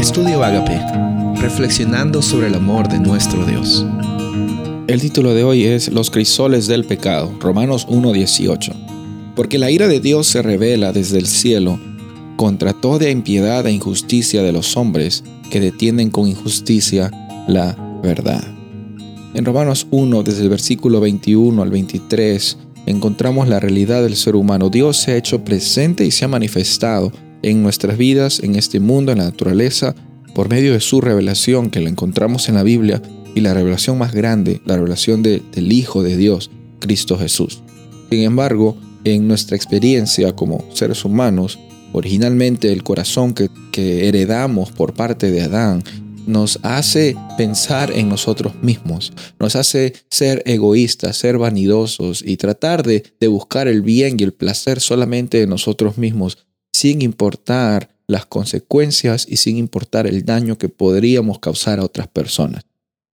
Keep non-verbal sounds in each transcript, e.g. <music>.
Estudio Agape, reflexionando sobre el amor de nuestro Dios. El título de hoy es Los crisoles del pecado, Romanos 1:18. Porque la ira de Dios se revela desde el cielo contra toda impiedad e injusticia de los hombres que detienen con injusticia la verdad. En Romanos 1, desde el versículo 21 al 23, encontramos la realidad del ser humano. Dios se ha hecho presente y se ha manifestado en nuestras vidas, en este mundo, en la naturaleza, por medio de su revelación que la encontramos en la Biblia y la revelación más grande, la revelación del Hijo de Dios, Cristo Jesús. Sin embargo, en nuestra experiencia como seres humanos, originalmente el corazón que, que heredamos por parte de Adán nos hace pensar en nosotros mismos, nos hace ser egoístas, ser vanidosos y tratar de, de buscar el bien y el placer solamente de nosotros mismos, sin importar las consecuencias y sin importar el daño que podríamos causar a otras personas.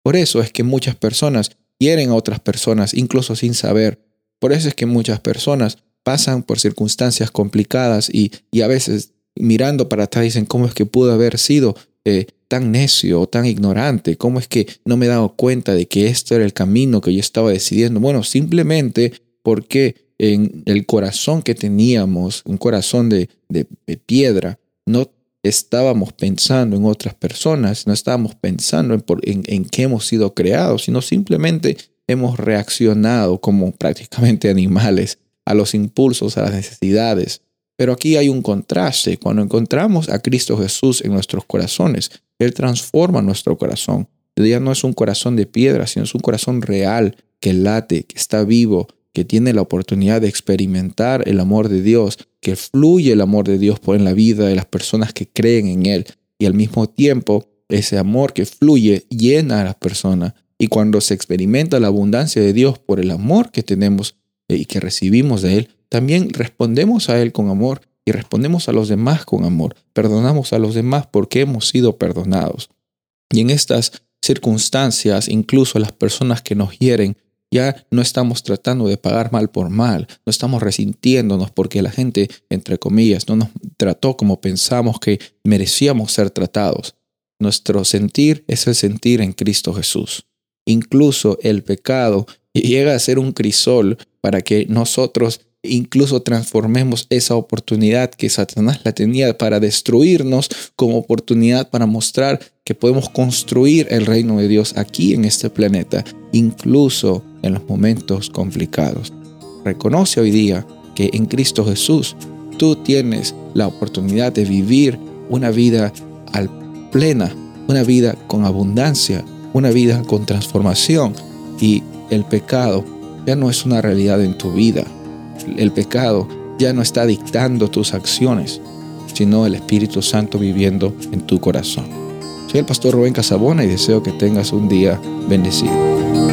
Por eso es que muchas personas quieren a otras personas, incluso sin saber. Por eso es que muchas personas pasan por circunstancias complicadas y, y a veces mirando para atrás dicen cómo es que pudo haber sido eh, tan necio o tan ignorante? ¿Cómo es que no me he dado cuenta de que esto era el camino que yo estaba decidiendo? Bueno, simplemente porque en el corazón que teníamos, un corazón de, piedra, no estábamos pensando en otras personas, no estábamos pensando en, en, en qué hemos sido creados, sino simplemente hemos reaccionado como prácticamente <laughs> animales a los impulsos, a las necesidades. Pero aquí hay un contraste. Cuando encontramos a Cristo Jesús en nuestros corazones, Él transforma nuestro corazón. Ya no es un corazón de piedra, sino es un corazón real que late, que está vivo, que tiene la oportunidad de experimentar el amor de Dios, que fluye el amor de Dios por en la vida de las personas que creen en Él. Y al mismo tiempo, ese amor que fluye llena a las personas. Y cuando se experimenta la abundancia de Dios por el amor que tenemos y que recibimos de Él, también respondemos a Él con amor y respondemos a los demás con amor. Perdonamos a los demás porque hemos sido perdonados. Y en estas circunstancias, incluso las personas que nos hieren, ya no estamos tratando de pagar mal por mal, no estamos resintiéndonos porque la gente, entre comillas, no nos trató como pensamos que merecíamos ser tratados. Nuestro sentir es el sentir en Cristo Jesús. Incluso el pecado <laughs> llega a ser un crisol para que nosotros incluso transformemos esa oportunidad que Satanás la tenía para destruirnos como oportunidad para mostrar que podemos construir el reino de Dios aquí en este planeta, incluso en los momentos complicados. Reconoce hoy día que en Cristo Jesús tú tienes la oportunidad de vivir una vida al plena, una vida con abundancia, una vida con transformación y el pecado ya no es una realidad en tu vida el pecado ya no está dictando tus acciones, sino el Espíritu Santo viviendo en tu corazón. Soy el pastor Rubén Casabona y deseo que tengas un día bendecido.